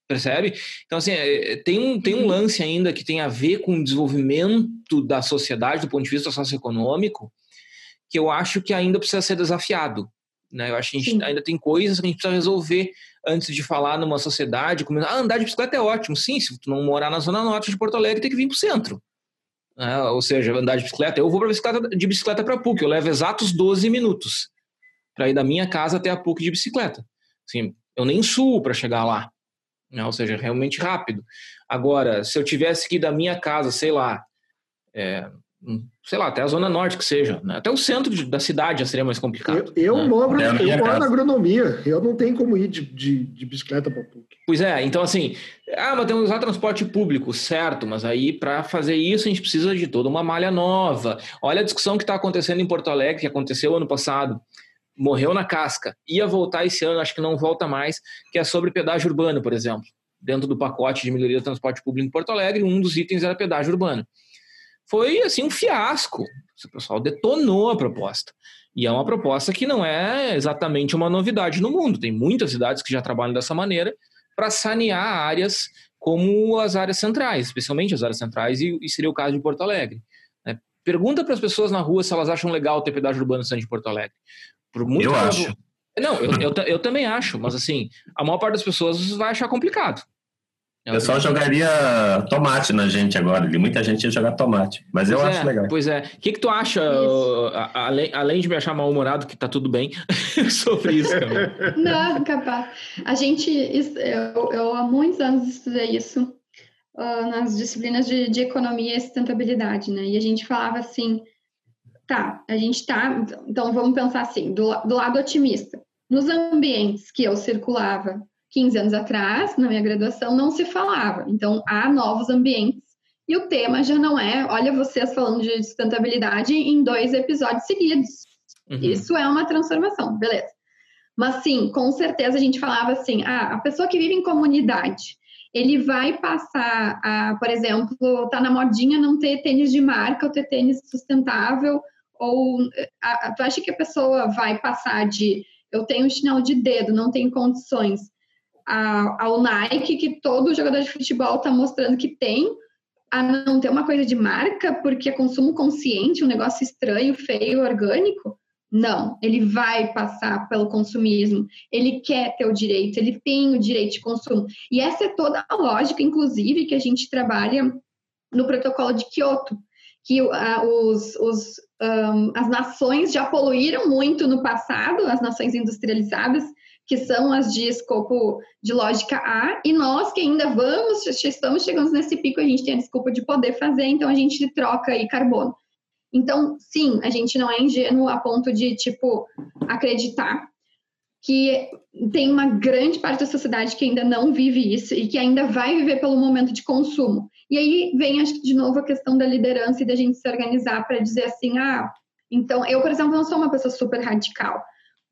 Percebe? Então, assim, é, tem um, tem um uhum. lance ainda que tem a ver com o desenvolvimento da sociedade do ponto de vista socioeconômico, que eu acho que ainda precisa ser desafiado. Né? Eu acho que a gente Sim. ainda tem coisas que a gente precisa resolver antes de falar numa sociedade, como, ah, andar de bicicleta é ótimo. Sim, se tu não morar na zona norte de Porto Alegre, tem que vir para o centro. É, ou seja, andar de bicicleta, eu vou para bicicleta, de bicicleta para PUC, eu levo exatos 12 minutos para ir da minha casa até a PUC de bicicleta. Assim, eu nem suo para chegar lá, né? ou seja, realmente rápido. Agora, se eu tivesse que ir da minha casa, sei lá, é, sei lá, até a zona norte que seja, né? até o centro de, da cidade já seria mais complicado. Eu, eu né? moro, eu moro na agronomia, eu não tenho como ir de, de, de bicicleta para PUC. Pois é, então assim, ah, mas temos que usar transporte público, certo, mas aí para fazer isso a gente precisa de toda uma malha nova. Olha a discussão que está acontecendo em Porto Alegre, que aconteceu ano passado, morreu na casca, ia voltar esse ano, acho que não volta mais, que é sobre pedágio urbano, por exemplo. Dentro do pacote de melhoria do transporte público em Porto Alegre, um dos itens era pedágio urbano foi assim um fiasco. O pessoal detonou a proposta. E é uma proposta que não é exatamente uma novidade no mundo. Tem muitas cidades que já trabalham dessa maneira para sanear áreas como as áreas centrais, especialmente as áreas centrais, e, e seria o caso de Porto Alegre. Né? Pergunta para as pessoas na rua se elas acham legal ter pedágio urbano no centro de Porto Alegre. Por muito eu acho. Não, eu, eu, eu, também acho, mas assim, a maior parte das pessoas vai achar complicado. O pessoal jogaria tomate na gente agora. Muita gente ia jogar tomate. Mas pois eu é, acho legal. Pois é. O que, que tu acha, além, além de me achar mal-humorado, que tá tudo bem, sobre isso, Camila? Não, capaz. A gente, eu, eu há muitos anos estudei isso uh, nas disciplinas de, de economia e sustentabilidade, né? E a gente falava assim, tá, a gente tá, então vamos pensar assim, do, do lado otimista. Nos ambientes que eu circulava 15 anos atrás, na minha graduação, não se falava. Então, há novos ambientes e o tema já não é, olha vocês falando de sustentabilidade em dois episódios seguidos. Uhum. Isso é uma transformação, beleza. Mas sim, com certeza a gente falava assim, ah, a pessoa que vive em comunidade, ele vai passar a, por exemplo, tá na modinha não ter tênis de marca ou ter tênis sustentável, ou a, a, tu acha que a pessoa vai passar de eu tenho um chinelo de dedo, não tenho condições, a, ao Nike, que todo jogador de futebol está mostrando que tem, a não ter uma coisa de marca, porque é consumo consciente, um negócio estranho, feio, orgânico? Não, ele vai passar pelo consumismo, ele quer ter o direito, ele tem o direito de consumo. E essa é toda a lógica, inclusive, que a gente trabalha no protocolo de Kyoto, que uh, os, os, um, as nações já poluíram muito no passado, as nações industrializadas, que são as de escopo de lógica A, e nós que ainda vamos, estamos chegando nesse pico, a gente tem a desculpa de poder fazer, então a gente troca aí carbono. Então, sim, a gente não é ingênuo a ponto de, tipo, acreditar que tem uma grande parte da sociedade que ainda não vive isso e que ainda vai viver pelo momento de consumo. E aí vem, acho que, de novo, a questão da liderança e da gente se organizar para dizer assim, ah, então, eu, por exemplo, não sou uma pessoa super radical,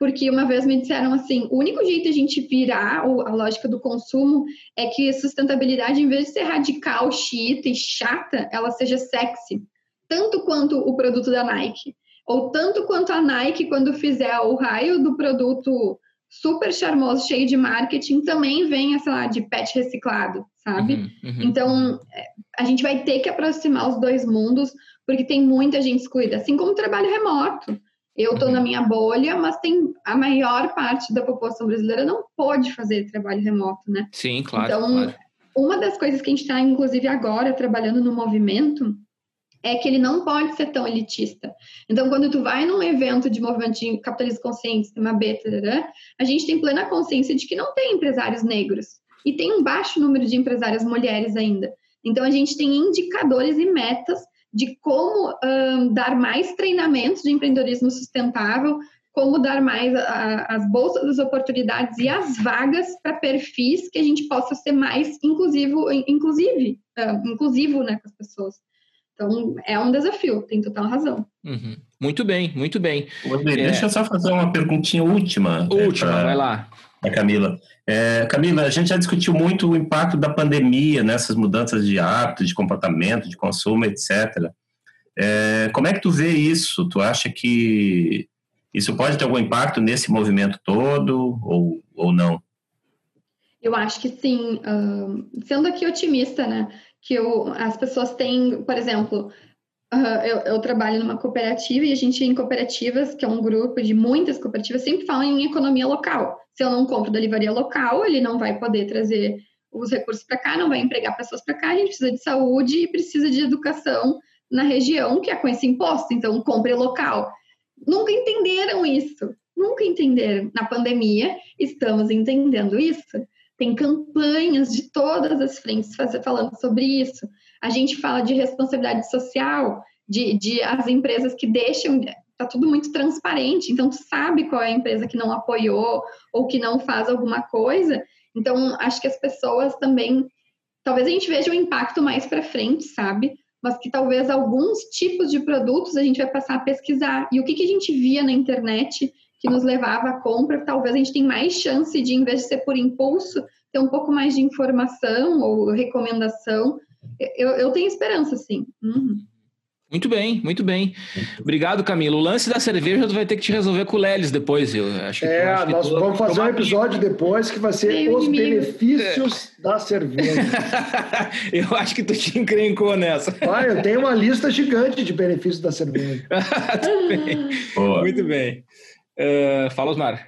porque uma vez me disseram assim: o único jeito de a gente virar a lógica do consumo é que a sustentabilidade, em vez de ser radical, xiita e chata, ela seja sexy, tanto quanto o produto da Nike, ou tanto quanto a Nike, quando fizer o raio do produto super charmoso, cheio de marketing, também venha, sei lá, de pet reciclado, sabe? Uhum, uhum. Então, é, a gente vai ter que aproximar os dois mundos, porque tem muita gente excluída, assim como o trabalho remoto. Eu estou uhum. na minha bolha, mas tem a maior parte da população brasileira não pode fazer trabalho remoto, né? Sim, claro. Então, claro. uma das coisas que a gente está, inclusive, agora trabalhando no movimento é que ele não pode ser tão elitista. Então, quando tu vai num evento de movimento de capitalismo consciente, sistema B, a gente tem plena consciência de que não tem empresários negros e tem um baixo número de empresárias mulheres ainda. Então, a gente tem indicadores e metas de como um, dar mais treinamentos de empreendedorismo sustentável, como dar mais a, as bolsas das oportunidades e as vagas para perfis que a gente possa ser mais inclusivo, inclusive, uh, inclusivo né, com as pessoas. Então, é um desafio, tem total razão. Uhum. Muito bem, muito bem. é... Deixa eu só fazer uma perguntinha última. Última, é, pra, vai lá. A Camila. É, Camila, a gente já discutiu muito o impacto da pandemia nessas mudanças de hábito, de comportamento, de consumo, etc. É, como é que tu vê isso? Tu acha que isso pode ter algum impacto nesse movimento todo ou, ou não? Eu acho que sim. Uh, sendo aqui otimista, né? Que eu, as pessoas têm, por exemplo, eu, eu, trabalho numa cooperativa e a gente em cooperativas, que é um grupo de muitas cooperativas, sempre falam em economia local. Se eu não compro da livraria local, ele não vai poder trazer os recursos para cá, não vai empregar pessoas para cá, a gente precisa de saúde e precisa de educação na região que é com esse imposto, então compre local. Nunca entenderam isso, nunca entenderam. Na pandemia, estamos entendendo isso. Tem campanhas de todas as frentes falando sobre isso. A gente fala de responsabilidade social, de, de as empresas que deixam, está tudo muito transparente, então tu sabe qual é a empresa que não apoiou ou que não faz alguma coisa. Então, acho que as pessoas também, talvez a gente veja o impacto mais para frente, sabe? mas que talvez alguns tipos de produtos a gente vai passar a pesquisar. E o que, que a gente via na internet que nos levava à compra, talvez a gente tenha mais chance de, em vez de ser por impulso, ter um pouco mais de informação ou recomendação. Eu, eu tenho esperança, sim. Uhum. Muito bem, muito bem. Obrigado, Camilo. O lance da cerveja tu vai ter que te resolver com o Lelis depois, eu acho. É, acho nós tô, vamos fazer um episódio depois que vai ser os benefícios é. da cerveja. eu acho que tu te encrencou nessa. Ah, eu tenho uma lista gigante de benefícios da cerveja. bem. Muito bem. Uh, fala, Osmar.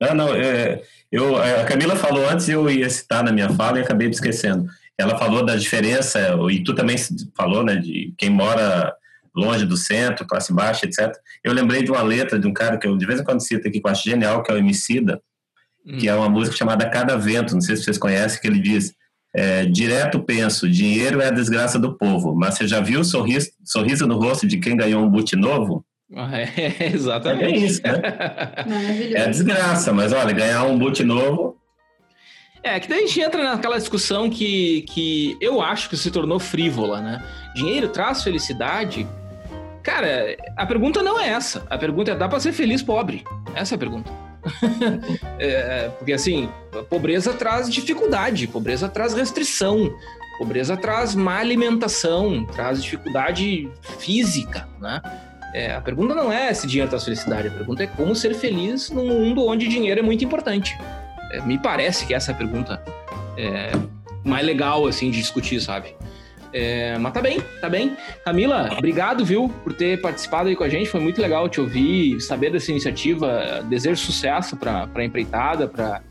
Não, não, é, eu, a Camila falou antes, eu ia citar na minha fala e acabei me esquecendo ela falou da diferença, e tu também falou, né, de quem mora longe do centro, classe baixa, etc. Eu lembrei de uma letra de um cara que eu de vez em quando cito aqui, que eu acho genial, que é o Emicida, hum. que é uma música chamada Cada Vento, não sei se vocês conhecem, que ele diz, é, direto penso, dinheiro é a desgraça do povo, mas você já viu o sorriso, sorriso no rosto de quem ganhou um boot novo? É, exatamente. É isso, né? É a desgraça, mas olha, ganhar um boot novo. É, que daí a gente entra naquela discussão que, que eu acho que se tornou frívola, né? Dinheiro traz felicidade? Cara, a pergunta não é essa. A pergunta é: dá para ser feliz pobre? Essa é a pergunta. é, porque assim, pobreza traz dificuldade, pobreza traz restrição, pobreza traz má alimentação, traz dificuldade física, né? É, a pergunta não é se dinheiro traz felicidade, a pergunta é como ser feliz num mundo onde dinheiro é muito importante. É, me parece que essa é a pergunta é, mais legal, assim, de discutir, sabe? É, mas tá bem, tá bem. Camila, obrigado, viu, por ter participado aí com a gente. Foi muito legal te ouvir, saber dessa iniciativa. Desejo sucesso para a empreitada, para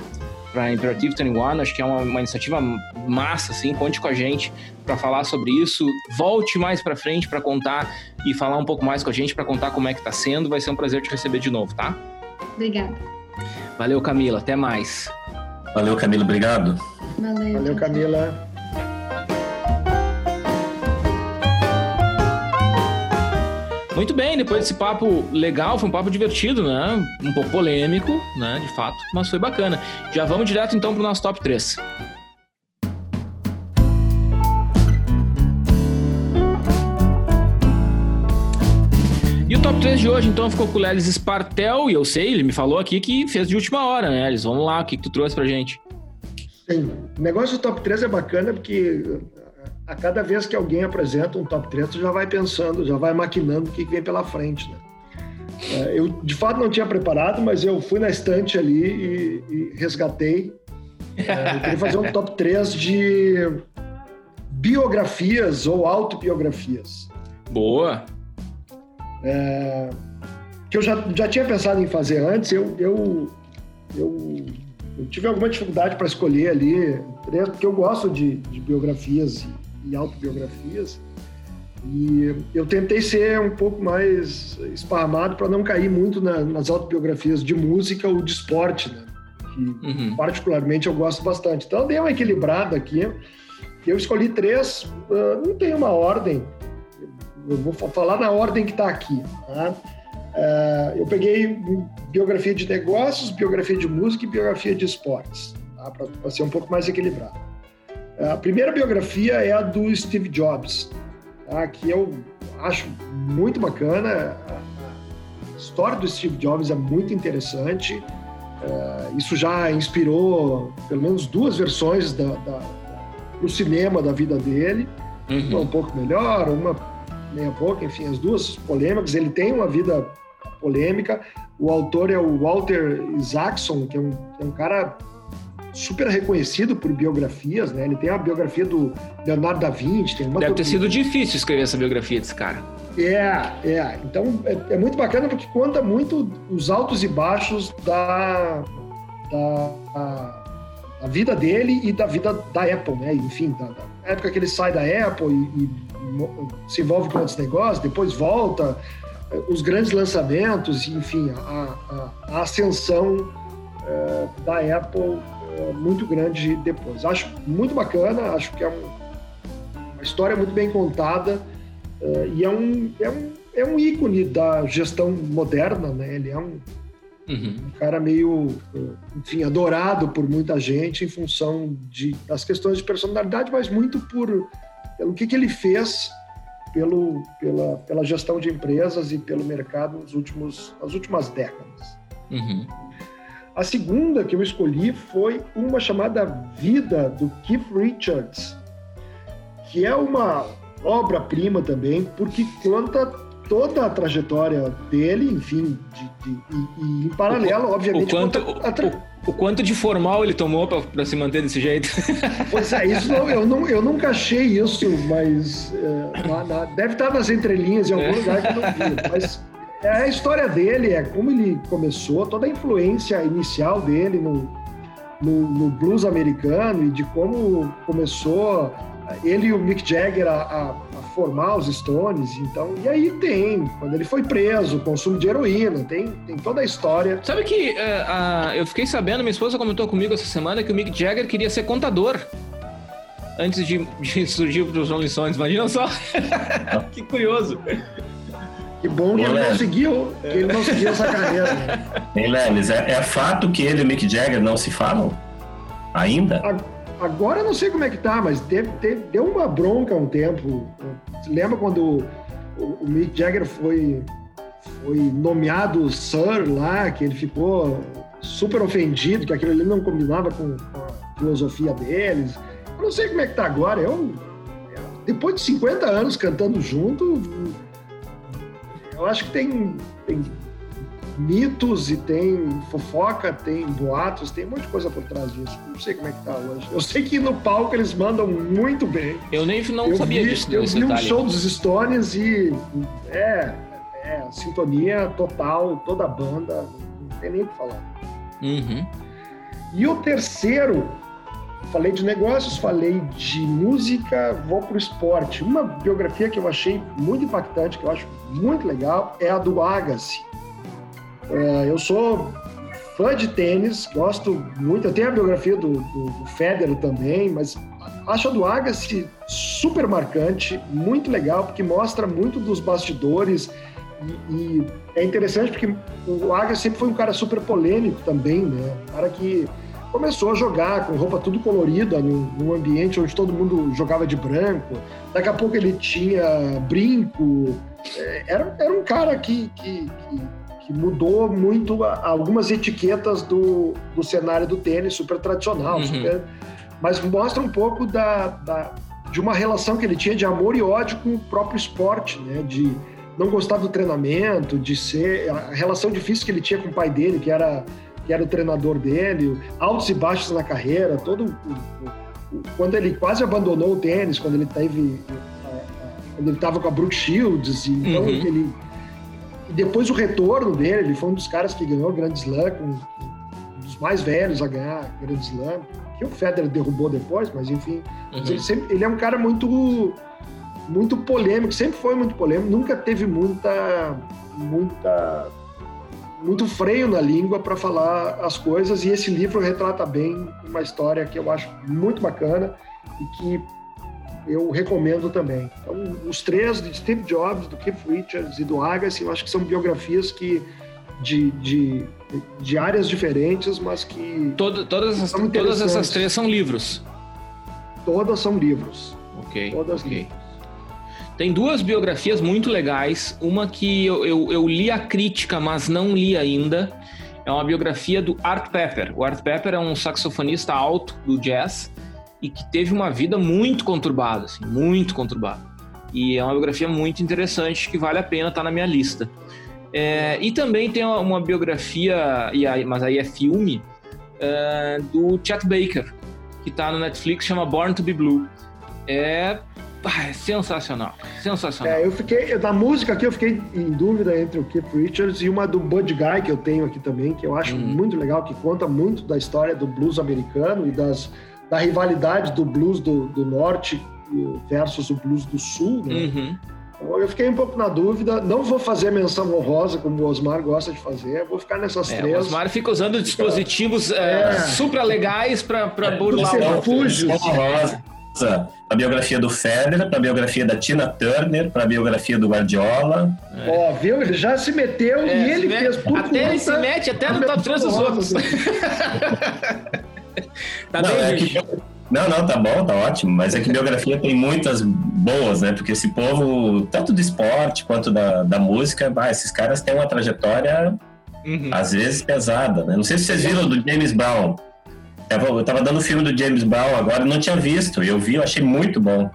para Imperative 21. Acho que é uma, uma, iniciativa massa, assim. Conte com a gente para falar sobre isso. Volte mais para frente para contar e falar um pouco mais com a gente para contar como é que está sendo. Vai ser um prazer te receber de novo, tá? Obrigada. Valeu, Camila. Até mais. Valeu, Camila. Obrigado. Valeu, Valeu Camila. Muito bem, depois desse papo legal, foi um papo divertido, né? Um pouco polêmico, né? De fato, mas foi bacana. Já vamos direto então para o nosso top 3. Top 3 de hoje, então, ficou com o Lelis Spartel, e eu sei, ele me falou aqui que fez de última hora, né, Lelis? Vamos lá, o que, que tu trouxe pra gente? Sim, o negócio do top 3 é bacana porque a cada vez que alguém apresenta um top 3, tu já vai pensando, já vai maquinando o que vem pela frente, né? É, eu, de fato, não tinha preparado, mas eu fui na estante ali e, e resgatei. É, eu queria fazer um top 3 de biografias ou autobiografias. Boa! É, que eu já, já tinha pensado em fazer antes, eu, eu, eu, eu tive alguma dificuldade para escolher ali, porque eu gosto de, de biografias e autobiografias. E eu tentei ser um pouco mais esparramado para não cair muito na, nas autobiografias de música ou de esporte, né? que uhum. particularmente eu gosto bastante. Então eu dei uma equilibrada aqui. Eu escolhi três, uh, não tem uma ordem, eu vou falar na ordem que está aqui. Tá? Uh, eu peguei biografia de negócios, biografia de música e biografia de esportes, tá? para ser um pouco mais equilibrado. A primeira biografia é a do Steve Jobs, tá? que eu acho muito bacana. A história do Steve Jobs é muito interessante. É, isso já inspirou pelo menos duas versões da, da, do cinema da vida dele. Uhum. Uma um pouco melhor, uma meia pouco, enfim, as duas polêmicas. Ele tem uma vida polêmica. O autor é o Walter Isaacson, que é um, é um cara super reconhecido por biografias, né? Ele tem a biografia do Leonardo da Vinci. Tem uma Deve ter sido difícil escrever essa biografia desse cara. É, é. Então é, é, muito bacana porque conta muito os altos e baixos da, da a, vida dele e da vida da Apple, né? Enfim, da, da época que ele sai da Apple e, e, se envolve com outros negócios, depois volta, os grandes lançamentos, enfim, a, a, a ascensão é, da Apple muito grande depois. Acho muito bacana, acho que é um, uma história muito bem contada uh, e é um, é, um, é um ícone da gestão moderna, né? Ele é um, uhum. um cara meio, enfim, adorado por muita gente em função de, das questões de personalidade, mas muito por pelo que, que ele fez pelo, pela, pela gestão de empresas e pelo mercado nos últimos, nas últimas décadas. Uhum. A segunda que eu escolhi foi uma chamada Vida, do Keith Richards, que é uma obra-prima também, porque conta toda a trajetória dele, enfim, de, de, e, e, em paralelo, o, obviamente. O quanto, o, o, quanto de formal ele tomou para se manter desse jeito? Pois é, isso não, eu, não, eu nunca achei isso, mas é, na, na, deve estar nas entrelinhas em algum é. lugar que eu não vi. Mas é a história dele, é como ele começou, toda a influência inicial dele no, no, no blues americano e de como começou ele e o Mick Jagger a, a, a, formar os Stones, então, e aí tem, quando ele foi preso, consumo de heroína, tem, tem toda a história. Sabe que uh, uh, eu fiquei sabendo, minha esposa comentou comigo essa semana que o Mick Jagger queria ser contador antes de, de surgir os Rolling Stones, imagina só, que curioso. Que bom que ele não seguiu, que ele não seguiu essa carreira. Né? Hein, Lemes, é, é fato que ele e o Mick Jagger não se falam? Ainda? Agora eu não sei como é que tá, mas teve, teve, deu uma bronca um tempo. Você lembra quando o, o Mick Jagger foi, foi nomeado Sir lá, que ele ficou super ofendido, que aquilo ali não combinava com, com a filosofia deles. Eu não sei como é que tá agora. Eu, depois de 50 anos cantando junto, eu acho que tem, tem mitos e tem fofoca, tem boatos, tem um monte de coisa por trás disso. Não sei como é que tá hoje. Eu sei que no palco eles mandam muito bem. Eu nem não eu sabia vi, disso. Eu vi um show dos Stones e é, é sintonia total, toda a banda, não tem nem o que falar. Uhum. E o terceiro, falei de negócios, falei de música, vou para o esporte. Uma biografia que eu achei muito impactante, que eu acho muito legal, é a do Agassi. É, eu sou fã de tênis, gosto muito. Eu tenho a biografia do, do, do Federer também, mas acho a do Agassi super marcante, muito legal, porque mostra muito dos bastidores. E, e é interessante porque o Agassi sempre foi um cara super polêmico também, né? Um cara que começou a jogar com roupa tudo colorida num, num, ambiente onde todo mundo jogava de branco. Daqui a pouco ele tinha brinco. É, era, era um cara que, que, que que mudou muito algumas etiquetas do, do cenário do tênis, super tradicional, uhum. super, mas mostra um pouco da, da, de uma relação que ele tinha de amor e ódio com o próprio esporte, né? de não gostar do treinamento, de ser a relação difícil que ele tinha com o pai dele, que era, que era o treinador dele, altos e baixos na carreira, todo quando ele quase abandonou o tênis, quando ele teve quando ele estava com a Brooke Shields, então uhum. ele depois o retorno dele, ele foi um dos caras que ganhou o Grand Slam, um dos mais velhos a ganhar Grand Slam, que o Federer derrubou depois, mas enfim. Uhum. Mas ele, sempre, ele é um cara muito muito polêmico, sempre foi muito polêmico, nunca teve muita muita muito freio na língua para falar as coisas e esse livro retrata bem uma história que eu acho muito bacana e que eu recomendo também. Então, os três, de Steve Jobs, do Keith Richards e do Agassi, eu acho que são biografias que de, de, de áreas diferentes, mas que Todo, todas, essas, todas essas três são livros. Todas são livros. Ok. Todas ok. Livros. Tem duas biografias muito legais. Uma que eu, eu, eu, li a crítica, mas não li ainda. É uma biografia do Art Pepper. O Art Pepper é um saxofonista alto do jazz e que teve uma vida muito conturbada, assim, muito conturbada. E é uma biografia muito interessante que vale a pena estar tá na minha lista. É, e também tem uma, uma biografia, e aí, mas aí é filme, é, do Chet Baker, que está no Netflix, chama Born to Be Blue. É, é sensacional, sensacional. É, eu fiquei, da música aqui eu fiquei em dúvida entre o Keith Richards e uma do Bud Guy que eu tenho aqui também, que eu acho hum. muito legal, que conta muito da história do blues americano e das da rivalidade do blues do, do norte versus o blues do sul, né? Uhum. Então, eu fiquei um pouco na dúvida. Não vou fazer menção honrosa, como o Osmar gosta de fazer. Vou ficar nessas é, três. O Osmar fica usando dispositivos é, é. super legais para é, burlar o refúgios. Para a biografia do Federer, para a biografia da Tina Turner, para a biografia do Guardiola. É. Ó, viu? Ele já se meteu é, e ele fez tudo. Até ele se mete até no top 3 dos outros. tá não, bem, é que, não, não, tá bom, tá ótimo. Mas é que biografia tem muitas boas, né? Porque esse povo, tanto do esporte quanto da, da música, bah, esses caras têm uma trajetória, uhum. às vezes, pesada, né? Não sei se vocês viram do James Brown. Eu tava dando o filme do James Brown agora, não tinha visto. Eu vi, eu achei muito bom.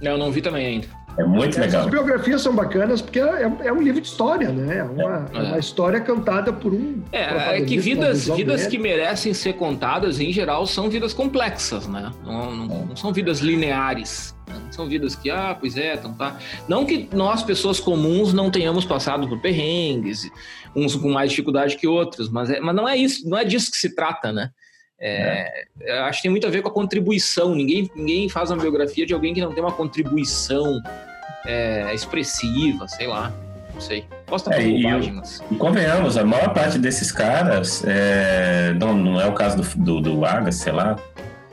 Eu não vi também ainda. É muito legal. As biografias são bacanas porque é, é, um livro de história, né? É uma, é. uma história cantada por um. É, é que vidas, vidas que merecem ser contadas, em geral, são vidas complexas, né? Não, não, não são vidas lineares. Né? Não são vidas que, ah, pois é, então tá. Não que nós, pessoas comuns, não tenhamos passado por perrengues, uns com mais dificuldade que outros, mas, é, mas não é isso, não é disso que se trata, né? É, é. Acho que tem muito a ver com a contribuição. Ninguém, ninguém faz uma biografia de alguém que não tem uma contribuição é, expressiva, sei lá. Não sei. Posso estar é, mas... E convenhamos, a maior parte desses caras, é, não, não é o caso do, do, do Agas, sei lá,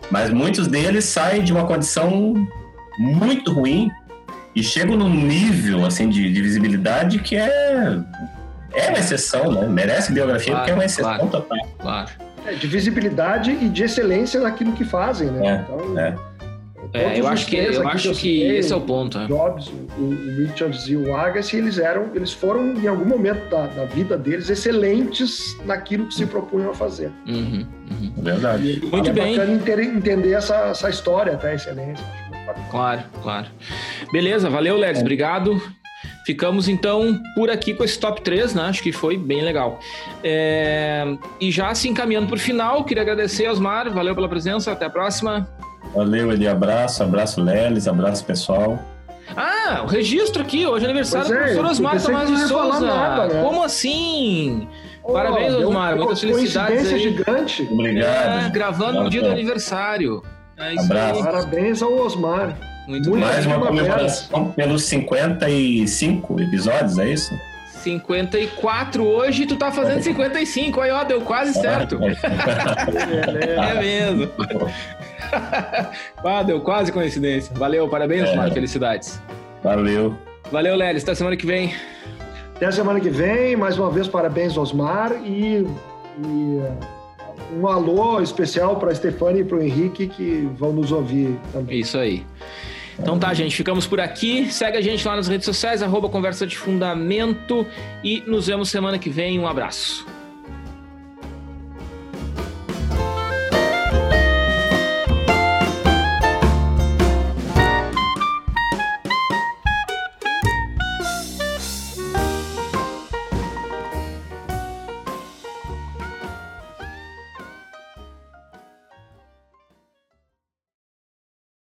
mas muitos deles saem de uma condição muito ruim e chegam num nível assim de, de visibilidade que é é uma exceção, né? Merece biografia claro, porque é uma exceção claro, total. Claro. É, de visibilidade e de excelência naquilo que fazem, né? É, então, é. É, eu acho que, eu acho que, citei, esse é o ponto. O é. Jobs, o, o Richards e o Agassi, eles eram, eles foram em algum momento da, da vida deles excelentes naquilo que se propunham a fazer. Uhum, uhum. É verdade. E, Muito é bem. bacana entender essa, essa história até a excelência. Claro, claro. Beleza, valeu, Legs. Obrigado. Ficamos então por aqui com esse top 3, né? Acho que foi bem legal. É... E já se encaminhando para o final, queria agradecer, Osmar. Valeu pela presença. Até a próxima. Valeu, Eli. Abraço, abraço, Lelis, abraço, pessoal. Ah, o registro aqui, hoje é aniversário do é, professor Osmar Tomás de Souza. Nada, né? Como assim? Oh, Parabéns, Osmar. Muitas felicidades aí. gigante. Obrigado. É, gravando no dia do aniversário. É Abraço. Parabéns ao Osmar. Muito, Muito Mais uma comemoração pelos 55 episódios, é isso? 54 hoje, tu tá fazendo 55. Aí, ó, deu quase certo. é mesmo. ah, deu quase coincidência. Valeu, parabéns, é. Felicidades. Valeu. Valeu, Lelis. Até semana que vem. Até semana que vem. Mais uma vez, parabéns, Osmar. E, e um alô especial para a Stefani e para o Henrique que vão nos ouvir também. Isso aí. Então tá, gente, ficamos por aqui. Segue a gente lá nas redes sociais, arroba Conversa de Fundamento e nos vemos semana que vem. Um abraço.